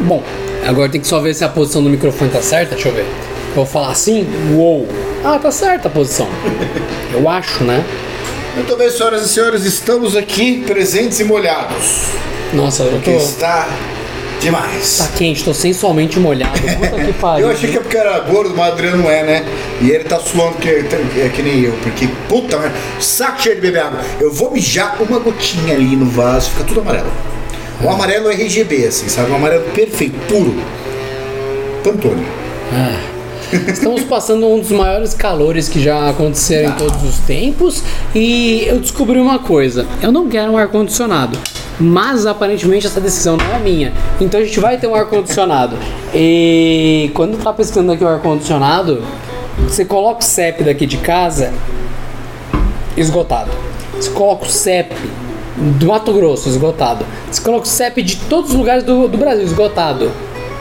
Bom, agora tem que só ver se a posição do microfone tá certa. Deixa eu ver. Eu vou falar assim? Uou! Ah, tá certa a posição. Eu acho, né? Muito bem, senhoras e senhores, estamos aqui presentes e molhados. Nossa, eu Porque tô. está demais. Tá quente, tô sensualmente molhado. Puta que pariu. Eu achei que é porque era gordo, mas o Adriano não é, né? E ele tá suando que, é que nem eu, porque, puta merda, saco cheio de beber água. Eu vou mijar uma gotinha ali no vaso, fica tudo amarelo. O amarelo é RGB, assim, sabe? Um amarelo perfeito, puro. Pantone. Estamos passando um dos maiores calores que já aconteceram em todos os tempos e eu descobri uma coisa. Eu não quero um ar-condicionado. Mas aparentemente essa decisão não é minha. Então a gente vai ter um ar-condicionado. E quando tá pesquisando aqui o ar-condicionado, você coloca o CEP daqui de casa esgotado. Você coloca o CEP do Mato Grosso esgotado. Você coloca o CEP de todos os lugares do, do Brasil esgotado.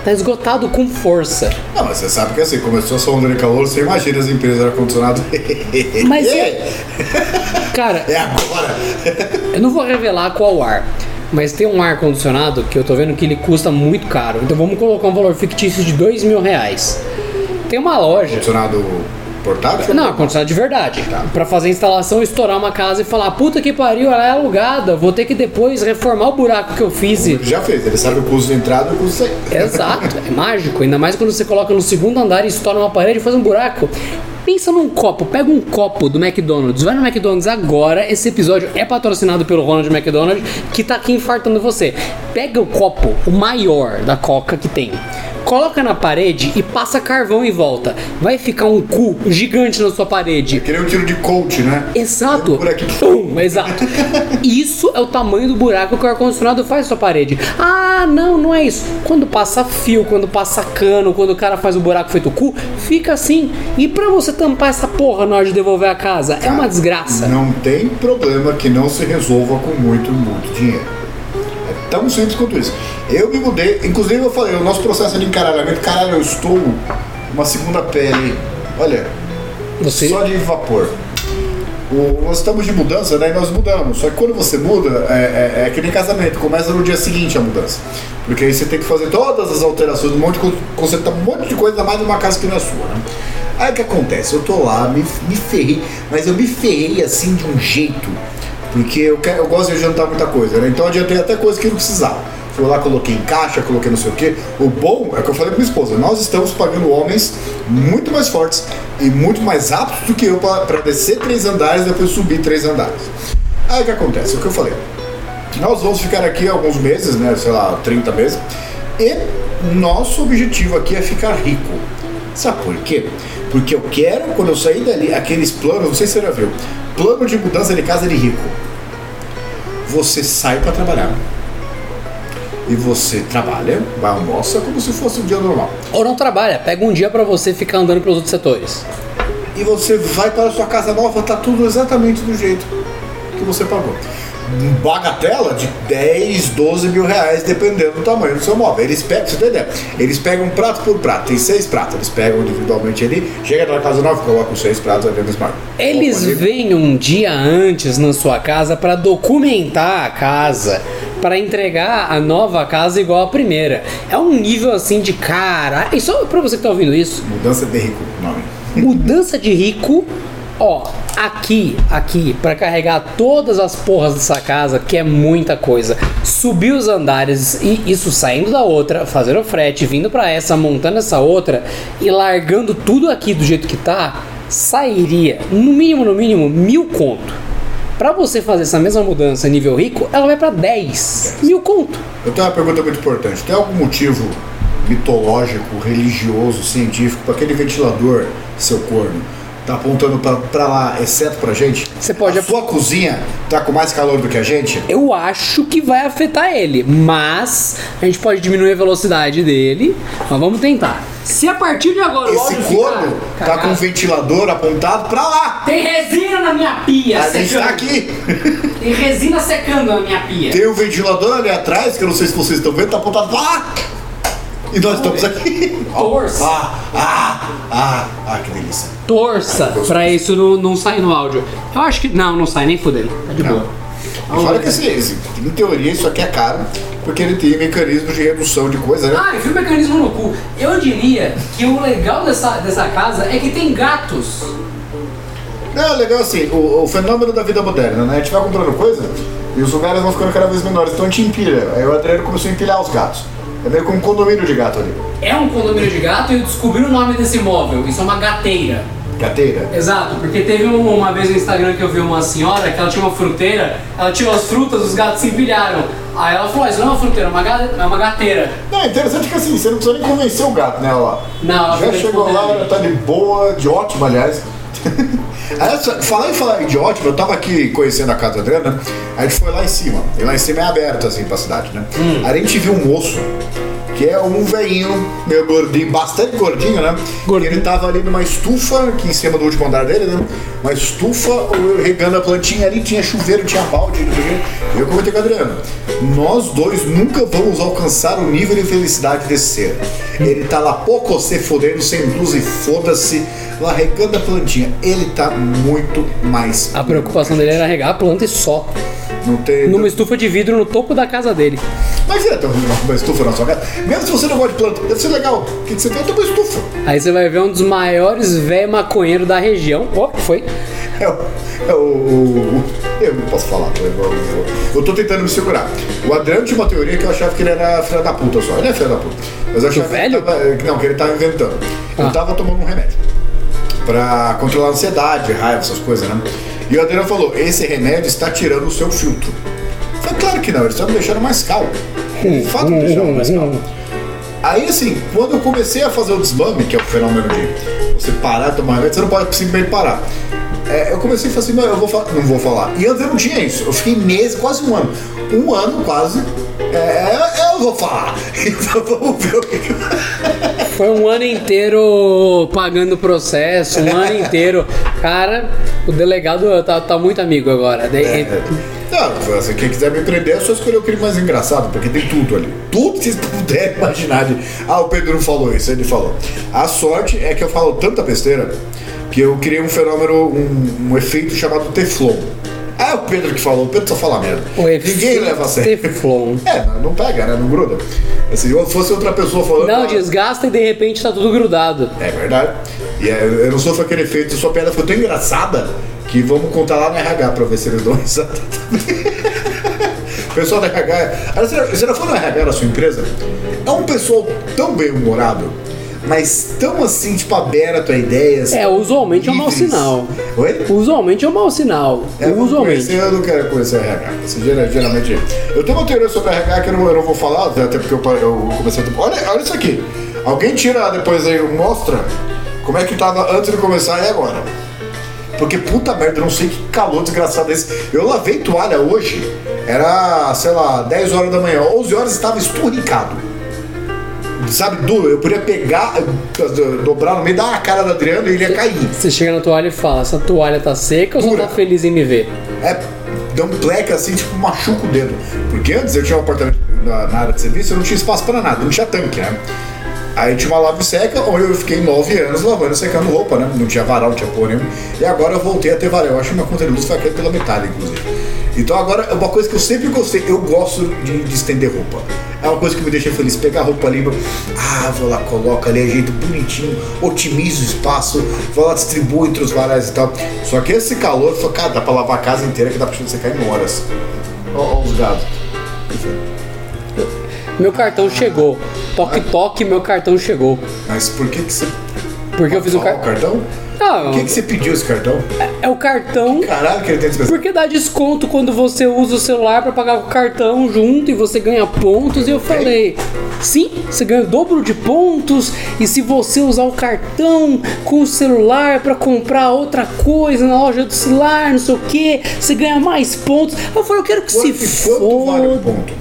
Tá esgotado com força. Não, mas você sabe que assim, começou essa onda de calor, você imagina as empresas de ar-condicionado. Mas é- Cara, É agora! Eu não vou revelar qual ar, mas tem um ar condicionado que eu tô vendo que ele custa muito caro. Então vamos colocar um valor fictício de dois mil reais. Tem uma loja. Condicionado portátil? Não, condicionado de verdade. Pra fazer a instalação, estourar uma casa e falar: puta que pariu, ela é alugada. Vou ter que depois reformar o buraco que eu fiz. E... Ele já fez, ele sabe o custo de entrada e o custo de saída. Exato, é mágico. Ainda mais quando você coloca no segundo andar e estoura uma parede e faz um buraco. Pensa num copo, pega um copo do McDonald's, vai no McDonald's agora. Esse episódio é patrocinado pelo Ronald McDonald, que tá aqui infartando você. Pega o copo, o maior da Coca que tem. Coloca na parede e passa carvão em volta. Vai ficar um cu gigante na sua parede. Que nem um tiro de coach, né? Exato. Um buraquinho. Pum, exato. Isso é o tamanho do buraco que o ar-condicionado faz na sua parede. Ah, não, não é isso. Quando passa fio, quando passa cano, quando o cara faz o buraco feito cu, fica assim. E pra você tampar essa porra na hora de devolver a casa, é uma desgraça. Não tem problema que não se resolva com muito, muito dinheiro. É tão simples quanto isso. Eu me mudei, inclusive eu falei, o nosso processo de encaralhamento, caralho, eu estou uma segunda pele. Olha, Você. só de vapor. O- nós estamos de mudança, né? E nós mudamos. Só que quando você muda, é, é, é que nem casamento, começa no dia seguinte a mudança. Porque aí você tem que fazer todas as alterações, um monte de consertar um monte de coisa, mais numa casa que não é sua, né? Aí o que acontece? Eu tô lá, me, me ferrei, mas eu me ferrei assim de um jeito, porque eu, quero, eu gosto de adiantar muita coisa, né? Então eu adiantei até coisa que não precisava. Fui lá, coloquei em caixa, coloquei não sei o quê. O bom é que eu falei pra minha esposa, nós estamos pagando homens muito mais fortes e muito mais aptos do que eu para descer três andares e depois subir três andares. Aí o que acontece? O que eu falei? Nós vamos ficar aqui alguns meses, né? Sei lá, 30 meses. E nosso objetivo aqui é ficar rico. Sabe por quê? Porque eu quero, quando eu sair dali, aqueles planos, não sei se você já viu, plano de mudança de casa de rico. Você sai para trabalhar. E você trabalha, vai almoça como se fosse um dia normal. Ou não trabalha, pega um dia pra você ficar andando pelos outros setores. E você vai para a sua casa nova, tá tudo exatamente do jeito que você pagou. Bagatela de 10, 12 mil reais, dependendo do tamanho do seu móvel. Eles pegam, você ideia, eles pegam prato por prato, tem seis pratos, eles pegam individualmente ali, chega na casa nova, colocam os seis pratos ali no smart. Eles vêm um dia antes na sua casa pra documentar a casa, pra entregar a nova casa igual a primeira. É um nível assim de cara. E só pra você que tá ouvindo isso, Mudança de rico, nome. mudança de rico, ó, aqui, aqui, pra carregar todas as porras dessa casa, que é muita coisa. Subir os andares e isso saindo da outra, fazer o frete, vindo pra essa, montando essa outra e largando tudo aqui do jeito que tá, sairia no mínimo, no mínimo, mil conto. Pra você fazer essa mesma mudança nível rico, ela vai pra 10 mil conto. Eu tenho uma pergunta muito importante. Tem algum motivo mitológico, religioso, científico para aquele ventilador, seu corno, tá apontando pra- pra lá, exceto pra gente? Você pode A sua cozinha tá com mais calor do que a gente? Eu acho que vai afetar ele, mas a gente pode diminuir a velocidade dele. Mas vamos tentar. Se a partir de agora o Esse áudio corno ficar tá com um ventilador apontado pra lá. Tem resina na minha pia, A gente tá aqui. Tem resina secando na minha pia. Tem um ventilador ali atrás, que eu não sei se vocês estão vendo, tá apontado pra lá. E nós estamos aqui. Torça. Ah, ah, ah, ah, que delícia. Torça pra isso não, não sair no áudio. Eu acho que. Não, não sai nem fudendo. Tá de boa. E fala que assim, esse- em teoria isso aqui é caro. porque ele tem mecanismos de redução de coisa, né? Ah, enfia o mecanismo no cu. Eu diria que o legal dessa, dessa casa é que tem gatos. Não, é legal assim, o, o fenômeno da vida moderna, né? A gente vai comprando coisa e os lugares vão ficando cada vez menores, então a gente empilha. Aí o Adriano começou a empilhar os gatos. É meio como um condomínio de gato ali. É um condomínio de gato e eu descobri o nome desse móvel. Isso é uma gateira. Gateira. Exato, porque teve um- uma vez no Instagram que eu vi uma senhora que ela tinha uma fruteira, ela tirou as frutas, os gatos se empilharam. Aí ela falou, "Ah, isso não é uma fruteira, é uma, ga- é uma gateira. Não, é interessante que assim, você não precisa nem convencer o gato, né, lá. Não, ela Já chegou lá, ela tá de boa, de ótimo, aliás. Só- falar em falar de ótimo, eu tava aqui conhecendo a casa Adriana, né? a gente foi lá em cima. E lá em cima é aberto, assim, pra cidade, né? Hum. Aí a gente viu um moço, que é um veinho, meio gordinho, bastante gordinho, né? Gordinho. E ele tava ali numa estufa, aqui em cima do último andar dele, né? Uma estufa, regando a plantinha ali, tinha chuveiro, tinha balde, não sei o quê. Eu comentei com a Adriana, nós dois nunca vamos alcançar o nível de felicidade desse ser. Ele tá lá pouco se fodendo, sem blusa e foda-se, lá regando a plantinha. Ele tá muito mais. A preocupação dele era regar a planta e só. Não tem. Numa estufa de vidro no topo da casa dele. Mas é, tem uma, uma estufa na sua casa. Mesmo se você não gosta de planta, deve ser legal. O que, você tem? Tem uma estufa. Aí você vai ver um dos maiores velho maconheiro da região. Ó, que foi? É o. É o, eu não posso falar, eu, eu, eu, eu tô tentando me segurar. O Adriano tinha uma teoria que eu achava que ele era filho da puta só. Ele é filho da puta. Mas eu achava que ele velho? tava, não, que ele tava inventando. Ele Ah. tava tomando um remédio pra controlar a ansiedade, raiva, essas coisas, né? E o Adriano falou: esse remédio está tirando o seu filtro. Eu falei, claro que não, ele está me deixando mais calmo. De fato, me deixando mais calmo. Aí, assim, quando eu comecei a fazer o desmame, que é o fenômeno de você parar de tomar remédio, você não pode simplesmente parar. É, eu comecei a falar assim, não, eu vou não vou falar. E antes eu não tinha isso. Eu fiquei meses, quase um ano. Um ano quase. É, eu vou falar. Então vamos ver o que. Foi um ano inteiro pagando o processo, um ano inteiro. Cara, o delegado tá, tá muito amigo agora. De- É. Não, assim, quem quiser me prender é só escolher o crime mais engraçado, porque tem tudo ali. Tudo que vocês puderem imaginar. De... Ah, o Pedro não falou isso, ele falou. A sorte é que eu falo tanta besteira que eu criei um fenômeno, um, um efeito chamado Teflon. Ah, é o Pedro que falou, o Pedro só fala merda. Ninguém leva a sério. Teflon. É, não, pega, né? Não gruda. Assim, se fosse outra pessoa falando. Não, ah, desgasta e de repente tá tudo grudado. É verdade. E é, eu não sofro aquele efeito, sua piada foi tão engraçada que vamos contar lá no RH pra ver se eles dão risada pessoal da RH. Você você já foi no RH da sua empresa? É um pessoal tão bem humorado, mas tão assim, tipo, aberto a ideias. É, usualmente é um mau livres. sinal. Oi? Usualmente é um mau sinal. É, Usualmente. conheço, eu não quero conhecer RH. Isso gera- geralmente. Eu tenho uma teoria sobre RH que eu não, eu não vou falar, até porque eu, eu comecei a. Olha, olha isso aqui. Alguém tira depois aí, mostra como é que tava antes de começar e agora. Porque puta merda, eu não sei que calor desgraçado é esse. Eu lavei toalha hoje, era, sei lá, 10 horas da manhã, 11 horas estava esturricado. Sabe, duro, eu podia pegar, dobrar no meio da cara da Adriana e ele ia cair. Você chega na toalha e fala, essa toalha tá seca ou você tá feliz em me ver? É, dá um pleca assim, tipo, machuca o dedo. Porque antes eu tinha um apartamento na, na área de serviço, eu não tinha espaço pra nada, não tinha tanque, né? Aí tinha uma lava seca, onde eu fiquei nove anos lavando e secando roupa, né? Não tinha varal, não tinha porra nenhuma. E agora eu voltei a ter varal. Eu acho que minha conta de luz vai cair pela metade, inclusive. Então agora, é uma coisa que eu sempre gostei, eu gosto de, de estender roupa. É uma coisa que me deixa feliz, pegar a roupa ali, ah, vou lá, coloca ali, ajeito bonitinho, otimizo o espaço, vou lá, distribuo entre os varais e tal. Só que esse calor, foi, cara, dá pra lavar a casa inteira que dá pra secar em horas. Ó os gatos. Meu cartão chegou. Toque, toque, meu cartão chegou. Mas por que que você... Porque eu fiz um Falar o cartão. Por que que você pediu esse cartão? é o cartão. Caralho, que ele tem esse Porque dá desconto quando você usa o celular pra pagar com o cartão junto e você ganha pontos. E eu falei, sim, você ganha o dobro de pontos. E se você usar o cartão com o celular pra comprar outra coisa na loja do celular, não sei o que, você ganha mais pontos. Eu falei, eu quero que Quanto- se quanto foda. vale o ponto?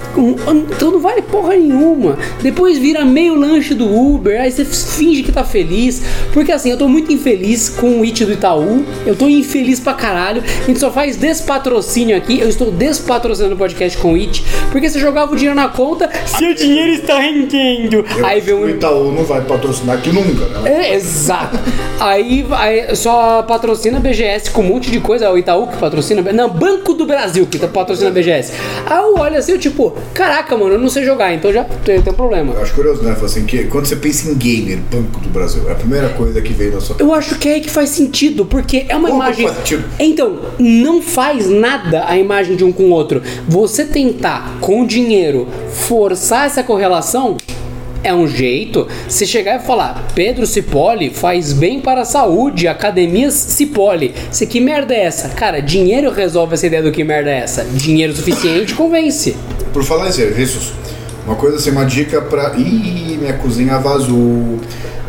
Então não vale porra nenhuma. Depois vira meio lanche do Uber, aí você finge que tá feliz. Porque assim, eu tô muito infeliz infeliz com o It do Itaú. Eu tô infeliz pra caralho. A gente só faz despatrocínio aqui. Eu estou despatrocinando o podcast com o It. Porque você jogava o dinheiro na conta, seu dinheiro está rendendo. Eu Aí vem que O um. Itaú não vai patrocinar aqui nunca, né? É, exato. Aí, aí só patrocina a BGS com um monte de coisa. É o Itaú que patrocina. Não, Banco do Brasil que patrocina a BGS. Aí eu olho assim, eu tipo, caraca, mano, eu não sei jogar, então já tem, tem um problema. Eu acho curioso, né? Assim, que quando você pensa em gamer, Banco do Brasil, é a primeira coisa que veio na sua Eu acho que é aí que faz sentido, porque é uma Como imagem. Então, não faz nada a imagem de um com o outro. Você tentar, com dinheiro, forçar essa correlação. É um jeito. Se chegar e falar, Pedro Cipoli faz bem para a saúde, academias Cipoli. Você que merda é essa? Cara, dinheiro resolve essa ideia do que merda é essa. Dinheiro suficiente convence. Por falar em serviços, uma coisa assim, uma dica pra. Ih, minha cozinha vazou.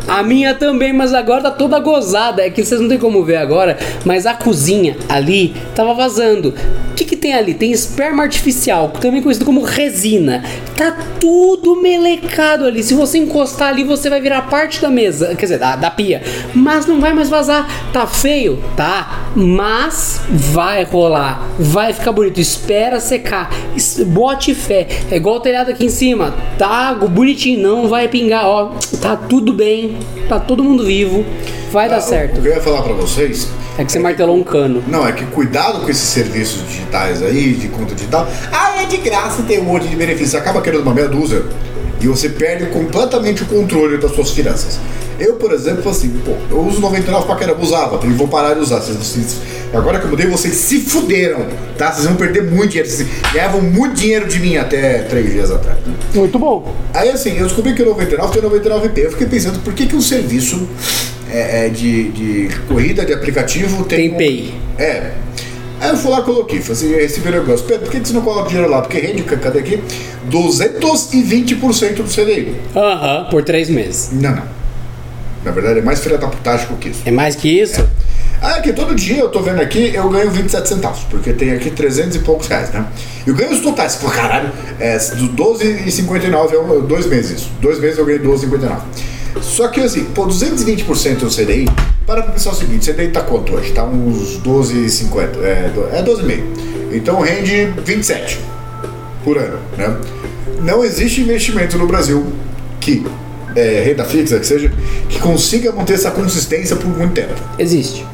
A minha também, mas agora tá toda gozada. É que vocês não tem como ver agora, mas a cozinha ali tava vazando. O que, que tem ali? Tem esperma artificial, também conhecido como resina. Tá tudo melecado ali. Se você encostar ali, você vai virar parte da mesa, quer dizer, da, da pia. Mas não vai mais vazar. Tá feio? Tá. Mas vai rolar. Vai ficar bonito. Espera secar. Bote fé. É igual o telhado aqui em cima. Tá bonitinho, não vai pingar. Ó, tá tudo bem. Tá todo mundo vivo. Vai dar Ah, certo. O que eu ia falar pra vocês. É que você martelou um cano. Não, é que cuidado com esses serviços digitais aí, de conta digital. Ah, é de graça, tem um monte de benefícios. Você acaba querendo uma meia dúzia e você perde completamente o controle das suas finanças. Eu, por exemplo, assim, pô, eu uso 99 pra caramba, usava, e vou parar de usar. Vocês, vocês- agora que eu mudei, vocês se fuderam, tá? Vocês vão perder muito dinheiro. Vocês ganhavam muito dinheiro de mim até três dias atrás. Muito bom. Aí assim, eu descobri que o 99 tem 99p. Eu fiquei pensando, por que, que um serviço é, é, de, de corrida de aplicativo tem. Tem Pay. Um, é. Aí eu fui lá e coloquei, falei assim, o negócio. Pedro, por que, você não coloca dinheiro lá? Porque rende, cadê aqui? 220% do CDI. Aham, por três meses. Não, não. Na verdade é mais filha da putagem que isso. É mais que isso? Ah, que todo dia eu tô vendo aqui, eu ganho 27 centavos, porque tem aqui 300 e poucos reais, né? Eu ganho os totais, pô, caralho, é, do 12,59 é um- dois meses isso. Dois meses eu ganhei 12,59. Só que assim, pô, 220% do CDI, para pra pensar o seguinte, CDI tá quanto hoje? Tá uns 12,50, é, é 12,5. Então rende 27 por ano, né? Não existe investimento no Brasil que, é, renda fixa, que seja, que consiga manter essa consistência por muito tempo. Existe.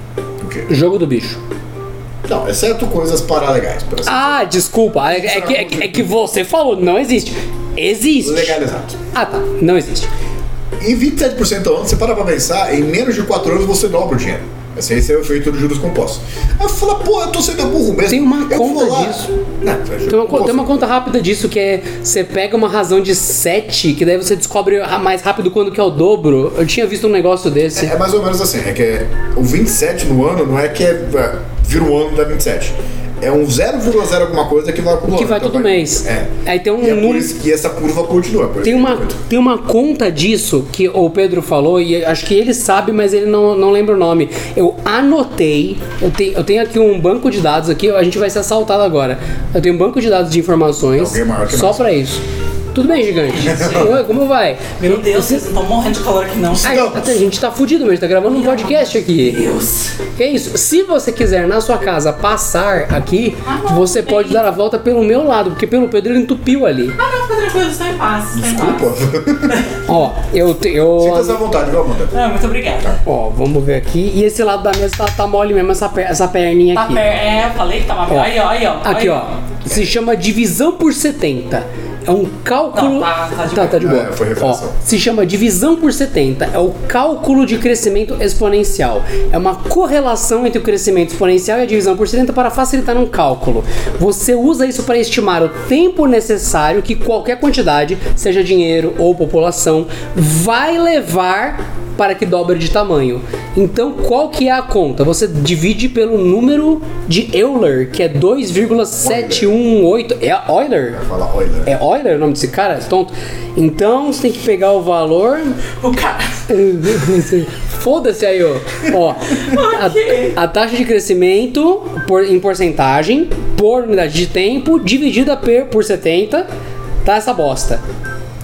Jogo do bicho. Não, exceto coisas paralegais, por assim Ah, desculpa. É, é que, é, que, é que você falou, não existe. Existe. dizer. Legalizado. Ah, tá. Não existe. Em 27% ao ano, você para pra pensar, em menos de 4 anos você dobra o dinheiro. Esse esse é o efeito dos juros compostos. Aí eu falo, pô, eu tô sendo burro mesmo. Tem uma eu conta disso. Não, é Tem uma, composto. tem uma conta rápida disso que é você pega uma razão de 7, que daí você descobre mais rápido quando que é o dobro. Eu tinha visto um negócio desse. É mais ou menos assim, é que é, o 27 no ano não é que é, é, vira o ano da 27. É um 0,0 alguma coisa que vai acumulando. Que vai Então todo mês. É. Aí tem um e é por isso que essa curva continua. por Tem uma, que- tem uma conta disso que o Pedro falou, e acho que ele sabe, mas ele não, não lembra o nome. Eu anotei, eu tenho, eu tenho aqui um banco de dados aqui, a gente vai ser assaltado agora. Eu tenho um banco de dados de informações que só pra isso. Tudo bem, gigante? Oi, como vai? Meu Deus, Você- vocês não estão morrendo de calor aqui não. Ai, Estamos. a gente tá fudido, mas a gente tá gravando um podcast aqui. Deus. Que isso? Se você quiser na sua casa passar aqui, Ah, não, você pode dar a volta pelo meu lado, porque pelo Pedro ele entupiu ali. Ah, não, fica tranquilo, estou em paz. Estou em paz. Desculpa. Ó, eu. eu Sinta-se à vontade, viu, Amanda? Não, muito obrigada. Ó, vamos ver aqui. E esse lado da mesa tá, tá mole mesmo, essa, per- essa perninha Tá aqui. per... É, eu falei que tava... Ó. Aí, ó, aí, ó. Aqui, aí. ó. Se chama divisão por 70. É um cálculo. Não, tá- tá de tá, tá de boa. É, foi reflexão. Ó, se chama divisão por 70. É o cálculo de crescimento exponencial. É uma correlação entre o crescimento exponencial e a divisão por 70 para facilitar um cálculo. Você usa isso para estimar o tempo necessário que qualquer quantidade, seja dinheiro ou população, vai levar para que dobre de tamanho. Então, qual que é a conta? Você divide pelo número de Euler, que é 2,718. É Euler? Olha. É Euler o nome desse cara? Esse tonto? Então, você tem que pegar o valor. O cara... Foda-se aí, ó. Ó, a, a taxa de crescimento por, em porcentagem por unidade de tempo dividida per, por 70, tá essa bosta.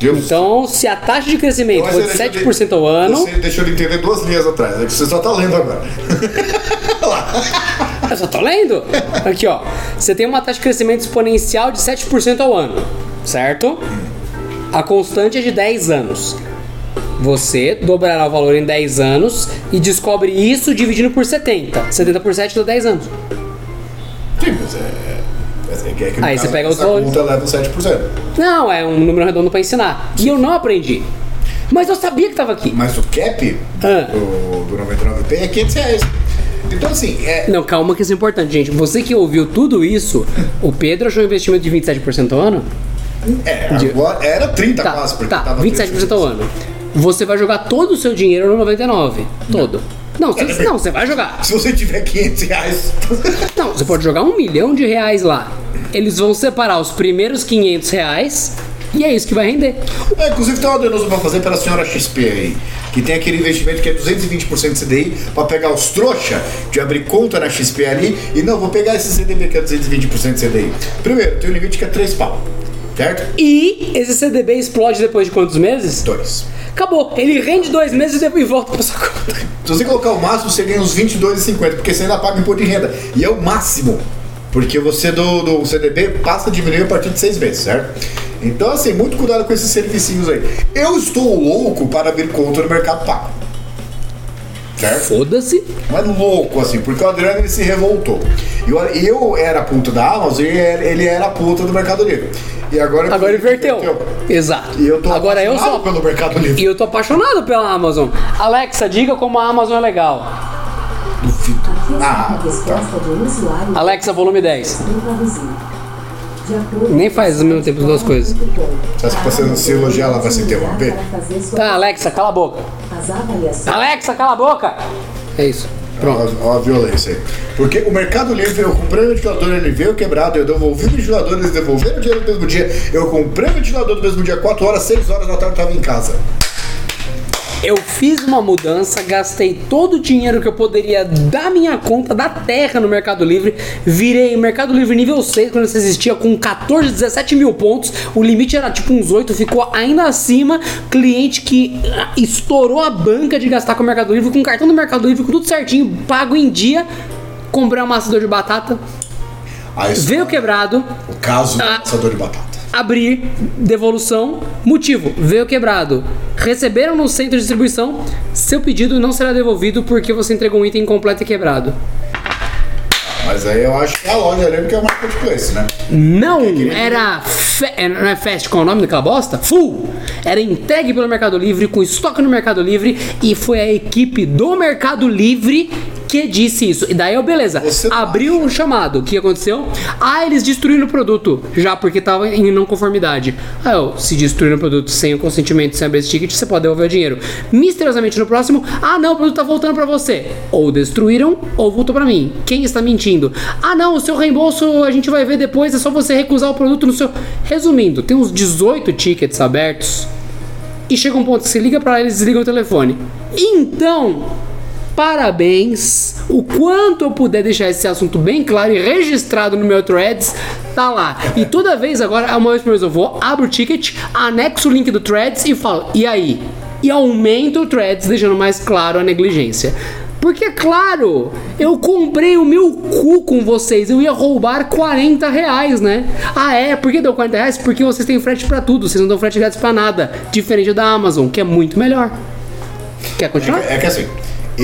Deus Então, se a taxa de crescimento Então, for de você deixou 7% ao ano, Você deixou de entender duas linhas atrás, é que você só tá lendo agora. eu só tô lendo. Aqui, ó. Você tem uma taxa de crescimento exponencial de 7% ao ano, certo? A constante é de 10 anos. Você dobrará o valor em 10 anos e descobre isso dividindo por 70. 70 por 7 dá 10 anos. Sim, mas é. É é Aí você pega os conta leva 7%. Não, é um número redondo pra ensinar. E eu não aprendi. Mas eu sabia que tava aqui. Mas o cap Ah. do, do 99p é 500 reais. Então, assim, é. Não, calma que isso é importante, gente. Você que ouviu tudo isso, o Pedro achou um investimento de 27% ao ano? é agora era 30 Tá, quase, porque tá, tava 27% ao ano. Você vai jogar todo o seu dinheiro no 99. Todo. Não, você, não, você vai jogar. Se você tiver 500 reais. Não, você pode jogar um milhão de reais lá. Eles vão separar os primeiros 500 reais e é isso que vai render. É, inclusive tem uma denúncia pra fazer pela senhora XP aí. Que tem aquele investimento que é 220% CDI pra pegar os trouxa de abrir conta na XP ali e não, vou pegar esse CDB que é 220% CDI. Primeiro, tem um limite que é 3 pau. Certo? E esse CDB explode depois de quantos meses? 2. Acabou. Ele rende dois meses e depois volta pra sua conta. Se você colocar o máximo, você ganha uns 22,50, porque você ainda paga imposto de renda. E é o máximo. Porque você do, do CDB passa a diminuir a partir de seis meses, certo? Então, assim, muito cuidado com esses servicinhos aí. Eu estou louco para abrir conta no Mercado Pago. Certo? Foda-se. Mas louco, assim, porque o Adriano ele se revoltou. Eu, eu era a puta da Amazon e ele era a puta do Mercado Livre. E agora, Agora inverteu. Exato. E eu tô Agora eu apaixonado sou. pelo Mercado Livre. E eu tô apaixonado pela Amazon. Alexa, diga como a Amazon é legal. Duvido. Ah, usuário Alexa, volume 10. sem traduzir. De acordo Nem faz ao mesmo tempo as duas coisas. Você acha que você se elogiar, ela vai se interromper? Tá, Alexa, cala a boca. Alexa, cala a boca. É isso. Pronto. Ó, a violência aí. Porque o Mercado Livre, eu comprei o ventilador, ele veio quebrado, eu devolvi o ventilador, eles devolveram o dinheiro no mesmo dia. Eu comprei o ventilador no mesmo dia, 4 horas, 6 horas da tarde, eu tava em casa. Eu fiz uma mudança, gastei todo o dinheiro que eu poderia da minha conta da terra no Mercado Livre, virei Mercado Livre nível 6 quando isso existia com 14, 17 mil pontos, o limite era tipo uns 8, ficou ainda acima. Cliente que ah, estourou a banca de gastar com o Mercado Livre, com o cartão do Mercado Livre, com tudo certinho, pago em dia. Comprei um amassador de batata, Aí, veio quebrado, o caso do Ah. assador de batata. Abrir, devolução, motivo, veio quebrado. Receberam no centro de distribuição, seu pedido não será devolvido porque você entregou um item incompleto e quebrado. Mas aí eu acho que é a loja ali que é o marketplace, né? Não era, fe- é, não é Fast com o nome daquela bosta? Full! Era entregue pelo Mercado Livre, com estoque no Mercado Livre, e foi a equipe do Mercado Livre que disse isso. E daí eu, beleza, Você não abriu o chamado. O que aconteceu? Ah, eles destruíram o produto, já porque tava em não conformidade. Ah, eu, se destruíram o produto sem o consentimento, sem abrir esse ticket, você pode devolver o dinheiro. Misteriosamente no próximo, ah não, o produto tá voltando pra você. Ou destruíram, ou voltou pra mim. Quem está mentindo? Ah não, o seu reembolso a gente vai ver depois, é só você recusar o produto no seu. Resumindo, tem uns 18 tickets abertos. E chega um ponto que você liga pra eles e desliga o telefone. Então, parabéns. O quanto eu puder deixar esse assunto bem claro e registrado no meu threads, tá lá. E toda vez agora, uma vez por mês eu vou, abro o ticket, anexo o link do threads e falo, e aí? E aumento o threads, deixando mais claro a negligência. Porque, claro, eu comprei o meu cu com vocês. Eu ia roubar 40 reais, né? Ah, é? Por que deu 40 reais? Porque vocês têm frete pra tudo. Vocês não dão frete grátis pra nada. Diferente da Amazon, que é muito melhor. Quer continuar? É que assim,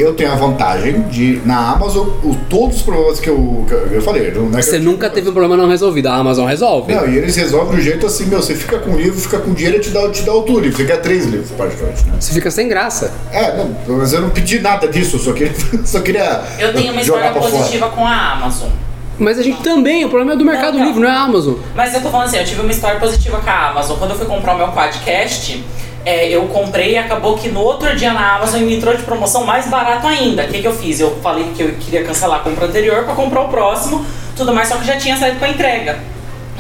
eu tenho a vantagem de, na Amazon, o, todos os problemas que eu, que eu, eu falei. Não é que Você eu- nunca teve um problema não resolvido. A Amazon resolve. Não, e eles resolvem do jeito assim, meu, você fica com o livro, fica com dinheiro e te dá, te dá outro livro. Você quer três livros, praticamente, né? Você fica sem graça. É, não, mas eu não pedi nada disso, eu só queria, só queria Eu tenho uma história pra fora. positiva com a Amazon. Mas a gente também, o problema é do Mercado Não, não. Livre, não é a Amazon. Mas eu tô falando assim, eu tive uma história positiva com a Amazon. Quando eu fui comprar o meu quadcast, é, eu comprei e acabou que no outro dia na Amazon me entrou de promoção mais barato ainda. O que, que eu fiz? Eu falei que eu queria cancelar a compra anterior pra comprar o próximo, tudo mais, só que já tinha saído pra entrega.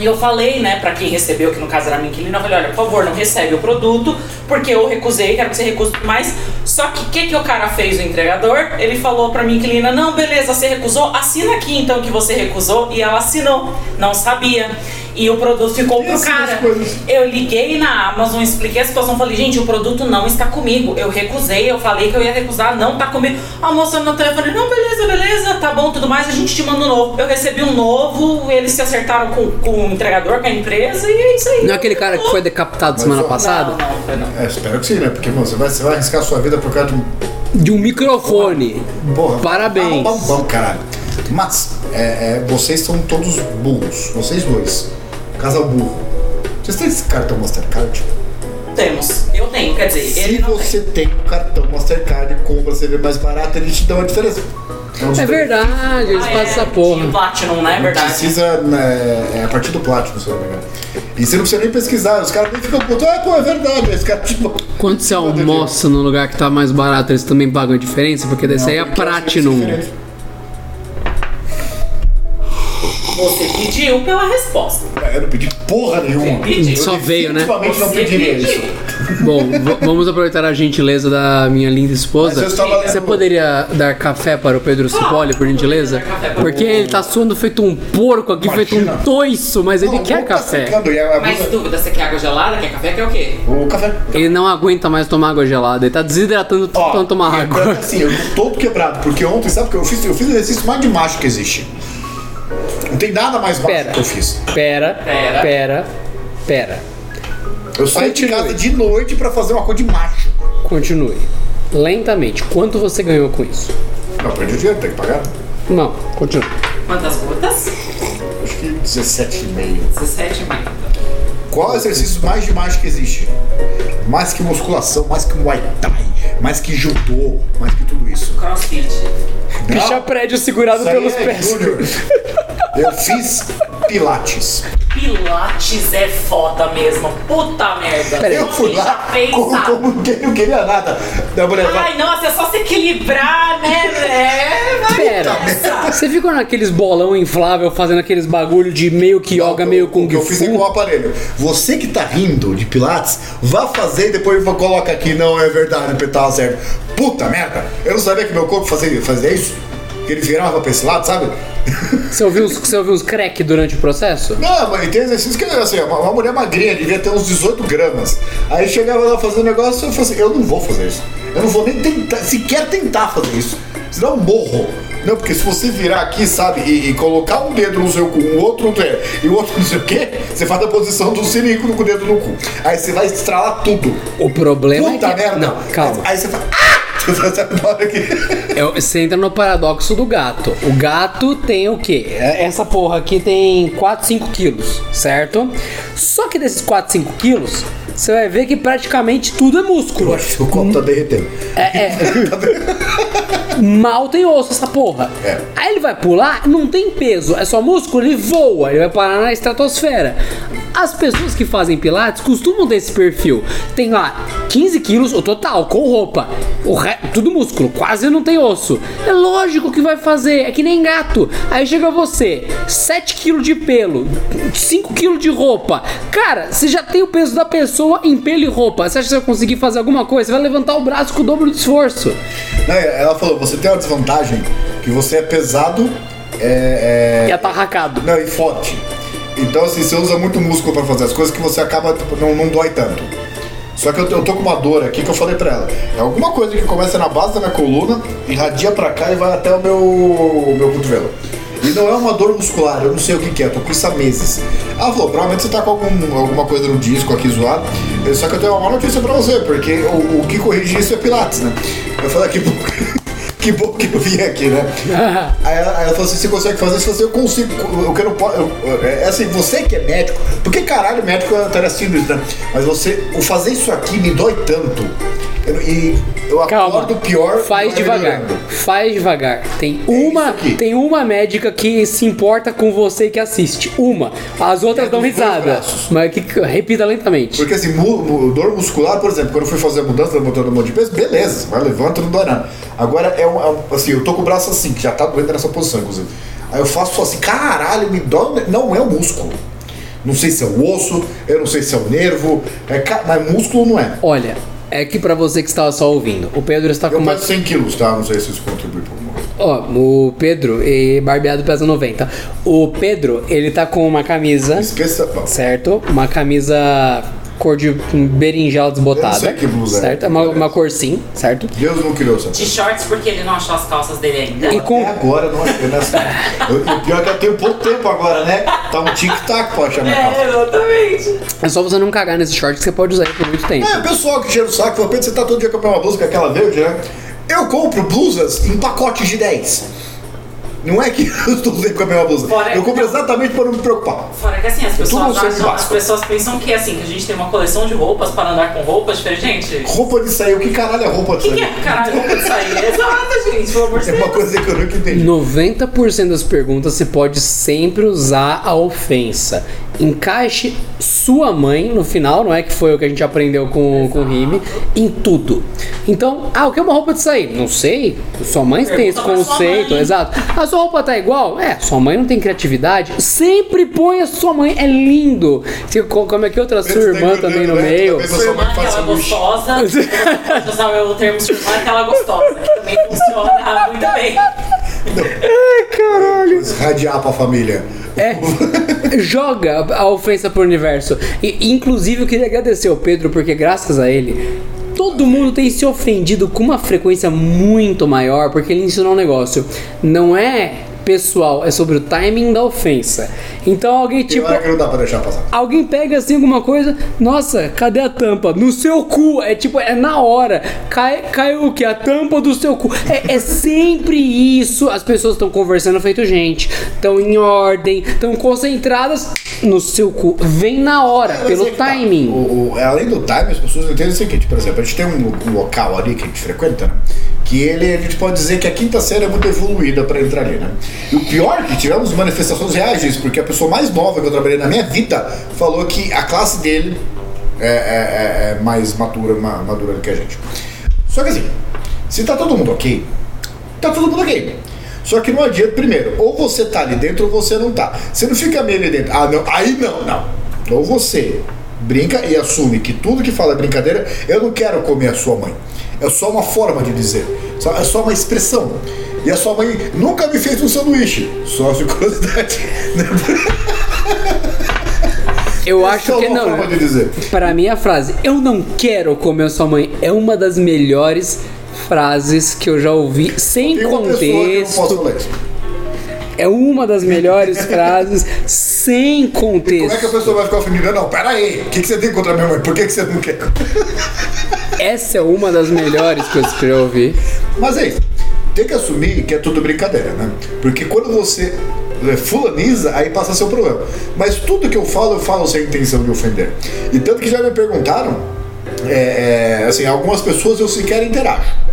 E eu falei, né, pra quem recebeu, que no caso era a minha inquilina, eu falei, olha, por favor, não recebe o produto, porque eu recusei, quero que você recuse tudo mais. Só que o que, que o cara fez, o entregador? Ele falou pra mim, Clina, não, beleza, você recusou, assina aqui então que você recusou. E ela assinou, não sabia. E o produto ficou pro cara. Eu liguei na Amazon, expliquei a situação, falei, gente, o produto não está comigo. Eu recusei, eu falei que eu ia recusar, não tá comigo. A moça no telefone, não, beleza, beleza, tá bom, tudo mais, a gente te manda um novo. Eu recebi um novo, eles se acertaram com, com o entregador, com a empresa, e é isso aí. Não é aquele cara que foi decapitado semana Mas, passada? Não, não, foi não. É, espero que sim, né? Porque, você vai, você vai arriscar sua vida por causa de um. De um microfone. Porra. Parabéns. Bom, bom, caralho. Mas, é, é, vocês são todos burros. Vocês dois. Casal burro. Vocês têm esse cartão Mastercard? Temos. Eu tenho, quer dizer, Se ele não você tem um cartão Mastercard e compra CV mais barato, eles te dão a diferença. Então, É você verdade, eles Ah, fazem é, essa porra. de Platinum, né? É verdade. Precisa, né, é a partir do Platinum, se eu não me engano. E você não precisa nem pesquisar, os caras nem ficam putos, ah, pô, é verdade. Esse cara, tipo. Quando você almoça no lugar que tá mais barato, eles também pagam a diferença? Porque desse aí é Platinum. Você pediu pela resposta. Eu não pedi porra nenhuma. Você pediu. Só veio, né? Definitivamente não Você pediria pediu. isso. Bom, vamos aproveitar a gentileza da minha linda esposa. Mas eu estava lendo- Você poderia dar café para o Pedro Cipolli, por gentileza? Porque ele tá suando feito um porco aqui, feito um Imagina. toiço, mas ele Não, quer não tá café. secando, e a- a Mais blusa- dúvida, você quer água gelada, quer café, quer o quê? O café. Ele não aguenta mais tomar água gelada, ele tá desidratando Ó, tanto tomar água. Assim, eu tô todo quebrado, porque ontem, sabe o que eu fiz? Eu fiz o exercício mais de macho que existe. Não tem nada mais macho Pera. que eu fiz. Pera, Pera. pera, pera. Eu saí de Continue. casa de noite pra fazer uma coisa de macho. Continue. Lentamente. Quanto você ganhou com isso? Não, perdi o dinheiro, tem que pagar. Não, continue. Quantas gotas? Acho que 17,5. 17 mais. Qual é o exercício mais de macho que existe? Mais que musculação, mais que muay thai, mais que judô, mais que tudo isso. Crossfit. Picha prédio segurado Isso aí pelos é pés. Eu fiz pilates. Pilates é foda mesmo. Puta merda. Peraí. Eu fui lá como, como quem não queria nada. Da mulher vai. Ai, nossa, é só se equilibrar, né? É, vai Pera, nessa. você ficou naqueles bolão inflável fazendo aqueles bagulho de meio que yoga, meio Kung O que eu fiz é com o Fu? aparelho. Você que tá rindo de Pilates, vá fazer e depois coloca aqui, não é verdade, o tava certo. Puta merda, eu não sabia que meu corpo fazia, fazia isso. Que ele virava pra esse lado, sabe? Você ouviu uns, você ouviu uns crack durante o processo? Não, mas tem exercício que assim, uma, uma mulher magrinha devia ter uns 18 gramas. Aí chegava lá fazendo negócio e eu falei assim, eu não vou fazer isso. Eu não vou nem tentar, sequer tentar fazer isso. Senão eu morro. Não, porque se você virar aqui, sabe, e, e colocar um dedo no seu cu, um outro no pé e o outro não sei o quê, você faz a posição do sinículo com o dedo no cu. Aí você vai estralar tudo. O problema Puta é que... merda. Não, calma. Aí você fala, ah! É, Você entra no paradoxo do gato. O gato tem o quê? É, Essa porra aqui tem 4, 5 quilos, certo? Só que desses 4, 5 quilos, você vai ver que praticamente tudo é músculo. Poxa, o copo tá derretendo. É, é. Mal tem osso essa porra. É. Aí ele vai pular, não tem peso, é só músculo, ele voa, ele vai parar na estratosfera. As pessoas que fazem pilates costumam ter esse perfil. Tem lá 15 quilos, o total, com roupa. O re... Tudo músculo, quase não tem osso. É lógico que vai fazer, é que nem gato. Aí chega você, 7 quilos de pelo, 5 quilos de roupa. Cara, você já tem o peso da pessoa em pelo e roupa. Você acha que você vai conseguir fazer alguma coisa? Você vai levantar o braço com o dobro do esforço. Né, Ela falou, você tem uma desvantagem que você é pesado é, é, E atarracado. Não, e forte. Então, assim, você usa muito músculo pra fazer as coisas que você acaba, tipo, não, não dói tanto. Só que eu, eu tô com uma dor aqui que eu falei pra ela. É alguma coisa que começa na base da minha coluna, irradia pra cá e vai até o meu, o meu cotovelo. E não é uma dor muscular, eu não sei o que, que é, eu tô com isso há meses. Ela falou, provavelmente você tá com algum, alguma coisa no disco aqui zoado. Só que eu tenho uma má notícia pra você, porque o, o que corrige isso é Pilates, né? Eu falei, bom, que bom que eu vim aqui, né? Aí ela, aí ela falou assim: você consegue fazer isso? Eu assim, eu consigo. Eu posso. eu- É assim, você que é médico, porque caralho, médico estaria assistindo isso, né? Mas você, o fazer isso aqui me dói tanto. Eu- e eu Calma. acordo pior. Faz devagar. melhorando. Faz devagar. Tem É uma, tem uma médica que se importa com você que assiste. Uma. As outras É dão risada. Mas que repita lentamente. Porque assim, mu- dor muscular, por exemplo, quando eu fui fazer a mudança da motor do monte de peso, beleza, você vai levanta, não dói nada. Agora é um, é um- assim, eu tô com o braço assim, que já tá doendo nessa posição, inclusive. Aí eu faço assim, caralho, me dói, não é o músculo. Não sei se é o osso, eu não sei se é o nervo, é mas músculo não é. Olha, é que pra você que estava só ouvindo, o Pedro está com Eu uma. peso 100 quilos, tá? Não sei se isso contribui coisa. Ó, o Pedro, e barbeado pesa 90. O Pedro, ele tá com uma camisa, Esqueça. Certo? Uma camisa cor de berinjela desbotada. Eu não sei que blusa é. certo? É uma, uma cor sim, certo? Deus não criou essa De shorts porque ele não achou as calças dele ainda. E com- Até agora não achei nessa. Eu- O pior é que eu tenho pouco tempo agora, né? Tá um tic-tac pra achar minha calça. É, exatamente. É só você não cagar nesse short que você pode usar ele por muito tempo. É, pessoal que tira o saco, fala, Pedro, você tá todo dia comprando uma blusa com aquela verde, né? Eu compro blusas em pacotes de 10. Não é que eu estou sempre com a mesma blusa. Fora- Eu compro exatamente para não me preocupar. Fora que assim, as tudo pessoas, acham, as pessoas pensam que assim, que a gente tem uma coleção de roupas para andar com roupas diferentes. Gente, o Roupa de sair, o que caralho é roupa de que, sair? que é caralho roupa de sair? Exato, gente, pelo amor de É uma Deus. coisa que eu nunca entendi. 90% das perguntas você pode sempre usar a ofensa. Encaixe sua mãe no final, não é que foi o que a gente aprendeu com, com o Rime, em tudo. Então, ah, o que é uma roupa de sair? Não sei. Sua mãe tem esse Pergunta pra sua conceito, exato. A sua roupa tá igual? É, sua mãe não tem criatividade. Sempre põe a sua mãe, é lindo. Co- como é que outra sua tá irmã também no né? meio. Sua irmã, aquela luxo. gostosa. Pode usar o termo sua irmã, aquela gostosa, que também funciona muito bem. Radiar pra família. É, joga a ofensa pro universo. E, inclusive, eu queria agradecer ao Pedro, porque graças a ele, todo mundo tem se ofendido com uma frequência muito maior, porque ele ensinou um negócio. Não é pessoal, é sobre o timing da ofensa. Então alguém tipo. que não dá pra deixar passar. Alguém pega assim alguma coisa, nossa, cadê a tampa? No seu cu, é tipo, é na hora. Cai, caiu o que? A tampa do seu cu. É, é sempre isso. As pessoas estão conversando feito gente, estão em ordem, estão concentradas no seu cu. Vem na hora, pelo é que tá. timing. O- o- além do timing, as pessoas entendem o seguinte, por exemplo, a gente tem um, um local ali que a gente frequenta, né? Que ele, a gente pode dizer que a quinta série é muito evoluída para entrar ali, né? E o pior é que tivemos manifestações reais disso, porque a pessoa mais nova que eu trabalhei na minha vida falou que a classe dele é, é- é- é mais madura, ma- madura do que a gente. Só que assim, se tá todo mundo ok, tá todo mundo ok. Só que não adianta, primeiro, ou você tá ali dentro ou você não tá. Você não fica meio ali dentro. Ah, não, aí não, não. Ou você brinca e assume que tudo que fala é brincadeira, eu não quero comer a sua mãe. É só uma forma de dizer. Só- É só uma expressão. E a sua mãe nunca me fez um sanduíche. Só de curiosidade. Eu É acho só que não. Para mim, a frase Eu não quero comer a sua mãe é uma das melhores frases que eu já ouvi sem contexto. É uma das melhores frases sem Como é que a contexto. pessoa vai ficar ofendida? Não, pera aí. O que, que você tem contra a minha mãe? Por que, que você não quer? Essa é uma das melhores coisas que eu já ouvi. Mas é isso. Tem que assumir que é tudo brincadeira, né? Porque quando você é, fulaniza, aí passa a ser o problema. Mas tudo que eu falo, eu falo sem intenção de ofender. E tanto que já me perguntaram, é, é, assim, algumas pessoas eu sequer interajo.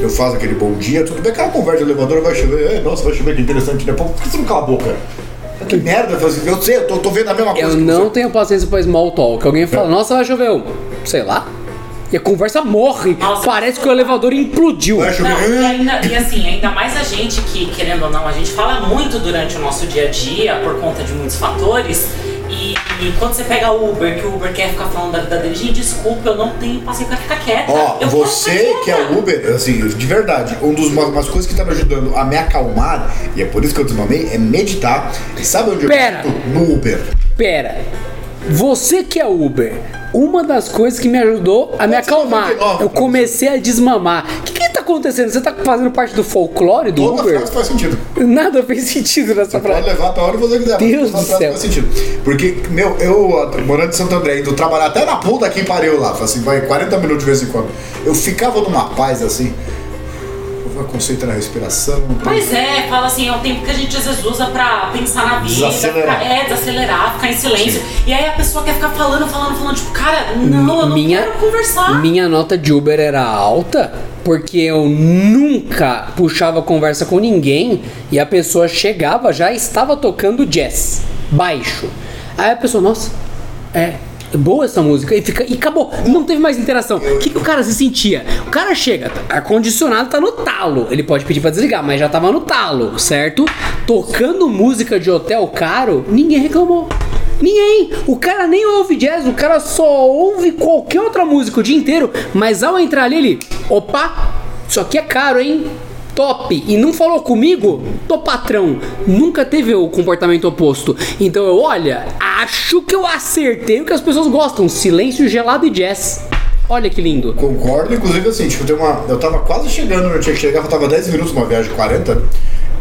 Eu faço aquele bom dia, tudo bem, aquela conversa no elevador, vai chover, é, nossa, vai chover, que interessante, né? Pô, por que você não cala a boca? Que merda, eu assim, eu sei, eu tô, tô vendo a mesma coisa Eu não tenho paciência pra small talk. Alguém fala, nossa, vai chover. Eu, sei lá. E a conversa morre. Nossa. Parece que o elevador implodiu. Não, e, ainda, e assim, ainda mais a gente que, querendo ou não, a gente fala muito durante o nosso dia a dia por conta de muitos fatores. E, e quando você pega o Uber, que o Uber quer ficar falando da vida dele, gente, desculpa, eu não tenho paciência pra ficar quieta. Ó, eu você que é quieta. Uber, assim, de verdade, um dos uma, umas coisas que tá me ajudando a me acalmar, e é por isso que eu desmamei, é meditar. E sabe onde Pera. eu medito? No Uber. Pera. Você que é Uber, uma das coisas que me ajudou a me Pode acalmar, 99, eu comecei a desmamar. O que, que tá acontecendo? Você tá fazendo parte do folclore do Toda Uber? frase faz sentido. Nada fez sentido nessa Pode frase. levar pra onde você quiser. Deus do céu. Faz sentido. Porque, meu, eu morando em Santo André, indo trabalhar até na puta que pariu lá, assim, vai 40 minutos de vez em quando. Eu ficava numa paz assim. Concentrar na respiração. Mas é, fala assim, é o tempo que a gente às vezes usa pra pensar na vida, Desacelerar. ficar- é, desacelerar, ficar em silêncio. E aí a pessoa quer ficar falando, falando, falando, tipo, cara, não, eu não minha, quero conversar. minha nota de Uber era alta porque eu nunca puxava conversa com ninguém e a pessoa chegava já estava tocando jazz baixo. Aí a pessoa, nossa, é boa essa música e fica e acabou, não teve mais interação. O que, que o cara se sentia? O cara chega, ar condicionado tá no talo, ele pode pedir pra desligar, mas já tava no talo, certo? Tocando música de hotel caro, ninguém reclamou. Ninguém. O cara nem ouve jazz, o cara só ouve qualquer outra música o dia inteiro, mas ao entrar ali, ele. Opa, isso aqui é caro, hein? Top! E não falou comigo? Tô patrão. Nunca teve o comportamento oposto. Então eu, olha, acho que eu acertei o que as pessoas gostam: silêncio gelado e jazz. Olha que lindo. Concordo, inclusive assim, tipo, tem uma. Eu tava quase chegando, eu tinha que chegar, faltava 10 minutos uma viagem de 40, né?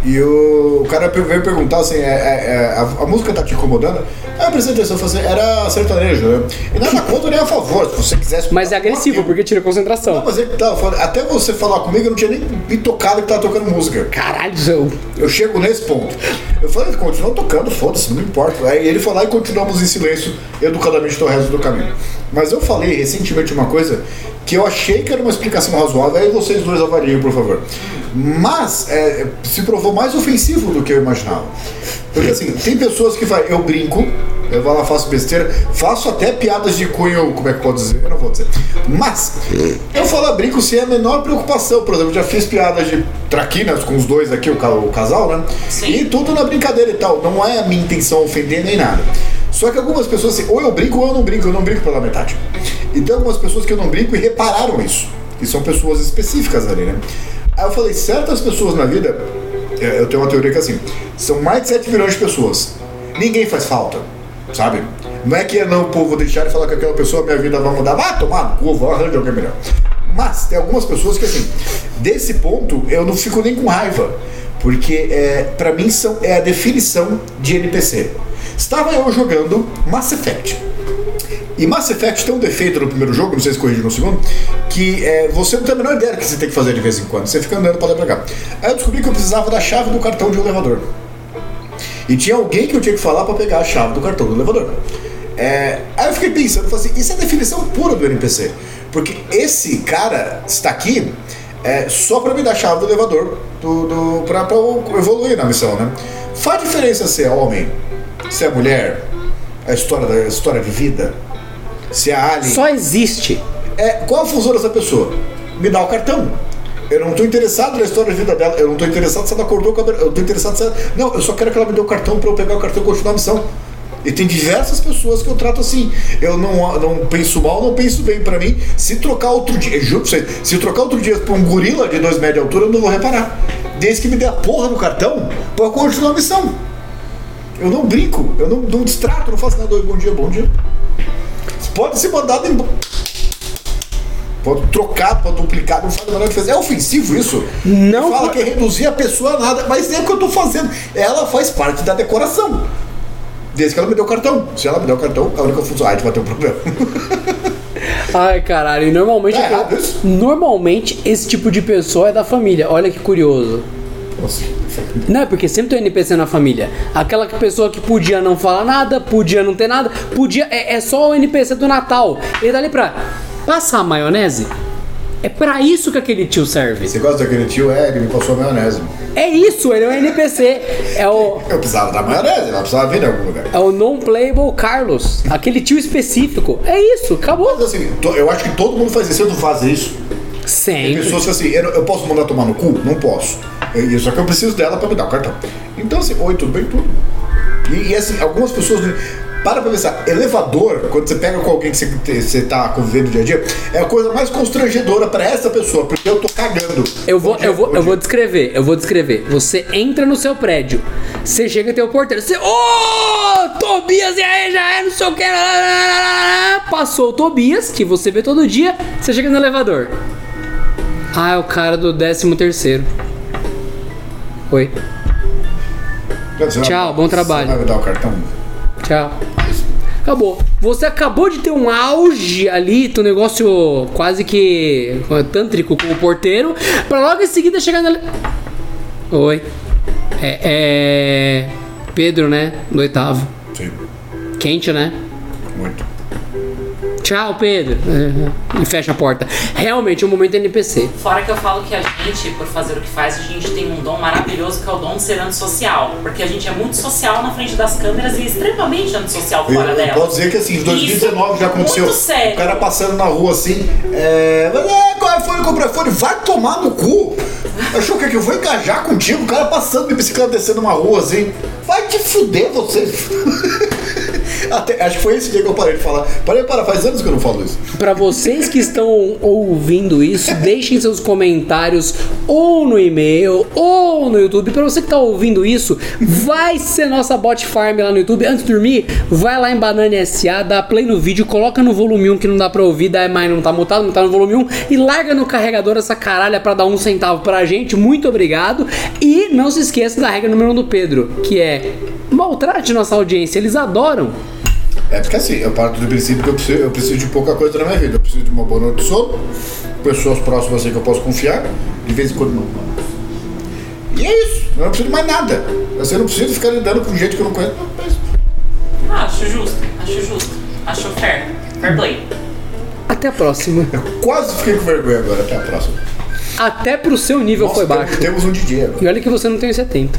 E o, cara veio perguntar assim, é, é, é, a, a música tá te incomodando? Aí eu prestei atenção, falei assim, era sertanejo, né? E nada contra nem a favor, se você quisesse. Mas é agressivo, porque porque tira Não, concentração. mas é que tá, até você falar comigo, eu não tinha nem me tocado que tava tocando música. Caralho, eu- Eu chego nesse ponto. Eu falei, continua tocando, foda-se, não importa. Aí ele foi lá e continuamos em silêncio, educadamente o resto do caminho. Mas eu falei recentemente uma coisa que eu achei que era uma explicação razoável, aí vocês dois avaliem, por favor. Mas é, se provou mais ofensivo do que eu imaginava. Porque assim, tem pessoas que vai, eu brinco, eu vou lá, faço besteira, faço até piadas de cunho, como é que pode dizer? Eu não vou dizer. Mas, eu falo brinco sem a menor preocupação. Por exemplo, já fiz piadas de traquinas com os dois aqui, o casal, né? Sim. E tudo na brincadeira e tal. Não é a minha intenção ofender nem nada. Só que algumas pessoas, assim, ou eu brinco ou eu não brinco, eu não brinco pela metade. E tem algumas pessoas que eu não brinco e repararam isso. E são pessoas específicas ali, né? Aí eu falei, certas pessoas na vida, é, eu tenho uma teoria que é assim, são mais de 7 milhões de pessoas. Ninguém faz falta, sabe? Não é que não, pô, vou deixar de falar com aquela pessoa, minha vida vai mudar. Vai tomar no cu, vou alguém melhor. Mas tem algumas pessoas que, assim, desse ponto, eu não fico nem com raiva. Porque, é, pra mim, são, é a definição de NPC. Estava eu jogando Mass Effect. E Mass Effect tem um defeito no primeiro jogo, não sei se corrige no segundo, que é, você não tem a menor ideia do que você tem que fazer de vez em quando. Você fica andando pra lá e pra cá. Aí eu descobri que eu precisava da chave do cartão de um elevador. E tinha alguém que eu tinha que falar pra pegar a chave do cartão do elevador. É, aí eu fiquei pensando, eu falei assim, isso é a definição pura do NPC. Porque esse cara está aqui é, só pra me dar a chave do elevador do, do, eu evoluir na missão, né? Faz diferença se é homem, se é mulher, a história, da, a história de vida, se é alien. Só existe. É, qual a função dessa pessoa? Me dá o cartão. Eu não estou interessado na história de vida dela. Eu não estou interessado se ela acordou com a... Eu estou interessado se ela... Não, eu só quero que ela me dê o cartão para eu pegar o cartão e continuar a missão. E tem diversas pessoas que eu trato assim. Eu não, não penso mal, não penso bem. Para mim, se trocar outro dia... Juro pra se trocar outro dia pra um gorila de 2 metros de altura, eu não vou reparar. Desde que me dê a porra do cartão para eu continuar a missão. Eu não brinco, eu não, não distrato, não faço nada. Oi, Bom dia, bom dia. Pode ser mandado embora. Pode trocar, pode duplicar, não faz a menor diferença. É ofensivo isso? Não Fala que é reduzir a pessoa a nada, mas é o que eu tô fazendo. Ela faz parte da decoração. Desde que ela me deu o cartão. Se ela me der o cartão, a única função. Ah, a gente vai ter um problema. Ai, caralho, e normalmente. Tá? Normalmente esse tipo de pessoa é da família. Olha que curioso. Não, é porque sempre tem um NPC na família. Aquela que- pessoa que podia não falar nada, podia não ter nada, podia. É, é só o NPC do Natal. Ele tá ali pra passar a maionese. É pra isso que aquele tio serve. Você gosta daquele tio? É, ele me passou a maionese. É isso, ele é um NPC. É o. Eu precisava da maionese, ela precisava vir em algum lugar. É o non-playable Carlos. Aquele tio específico. É isso, acabou. Mas assim, eu acho que todo mundo faz isso. Se eu não faço isso, Tem Sempre. pessoas que assim, eu, eu posso mandar tomar no cu? Não posso. Eu, só que eu preciso dela pra me dar o cartão. Então assim, oi, tudo bem? Tudo. E, e, assim, algumas pessoas. Para pra pensar, elevador, quando você pega com alguém que você, você tá convivendo dia a dia, é a coisa mais constrangedora pra essa pessoa, porque eu tô cagando. Eu vou, dia, eu vou, eu vou descrever, eu vou descrever. Você entra no seu prédio, você chega tem o porteiro, você. Ô! Tobias, e aí, já é, não sei o que. lá, lá, lá, lá, lá. Passou o Tobias, que você vê todo dia, você chega no elevador. Ah, é o cara do 13 terceiro. Oi, Tchau, bom trabalho. Você vai me dar o cartão? tchau. Acabou. Você acabou de ter um auge ali, teu negócio quase que tântrico com o porteiro, pra logo em seguida chegar ele- Oi. É, é. Pedro, né? Do oitavo. Sim, Quente, né? muito. Tchau, Pedro. É, E fecha a porta. Realmente é um momento NPC. Fora que eu falo que a gente, por fazer o que faz, a gente tem um dom maravilhoso que é o dom de ser antissocial. Porque a gente é muito social na frente das câmeras e extremamente antissocial fora eu delas. posso dizer que assim, em 2019 Isso já aconteceu. Muito sério. O cara passando na rua assim, é. É, qual é fone, comprar fone? Vai tomar no cu! Achou que, é que eu vou engajar contigo? O cara passando de bicicleta descendo uma rua assim. Vai te fuder você! Até, acho que foi esse dia que eu parei de falar. Parei, para, faz anos que eu não falo isso. Pra vocês que estão ouvindo isso, deixem seus comentários ou no e-mail ou no YouTube. Pra você que tá ouvindo isso, vai ser nossa bot farm lá no YouTube. Antes de dormir, vai lá em Banana SA, dá play no vídeo, coloca no volume 1 que não dá pra ouvir, daí mas não tá mutado, não tá no volume 1 e larga no carregador essa caralha pra dar um centavo pra gente. Muito obrigado. E não se esqueça da regra número 1 do Pedro, que é maltrate nossa audiência, eles adoram. É porque assim, eu parto do princípio que eu preciso, eu preciso de pouca coisa na minha vida. Eu preciso de uma boa noite de sono, pessoas próximas assim que eu posso confiar, de vez em quando não. E é isso, eu não preciso de mais nada. Assim, eu não preciso ficar lidando com gente que eu não conheço. Não. Ah, acho justo, acho justo. Acho fair. Fair play. Até a próxima. Eu quase fiquei com vergonha agora. Até a próxima. Até pro seu nível Nossa, foi baixo. Temos um DJ agora. E olha que você não tem 70.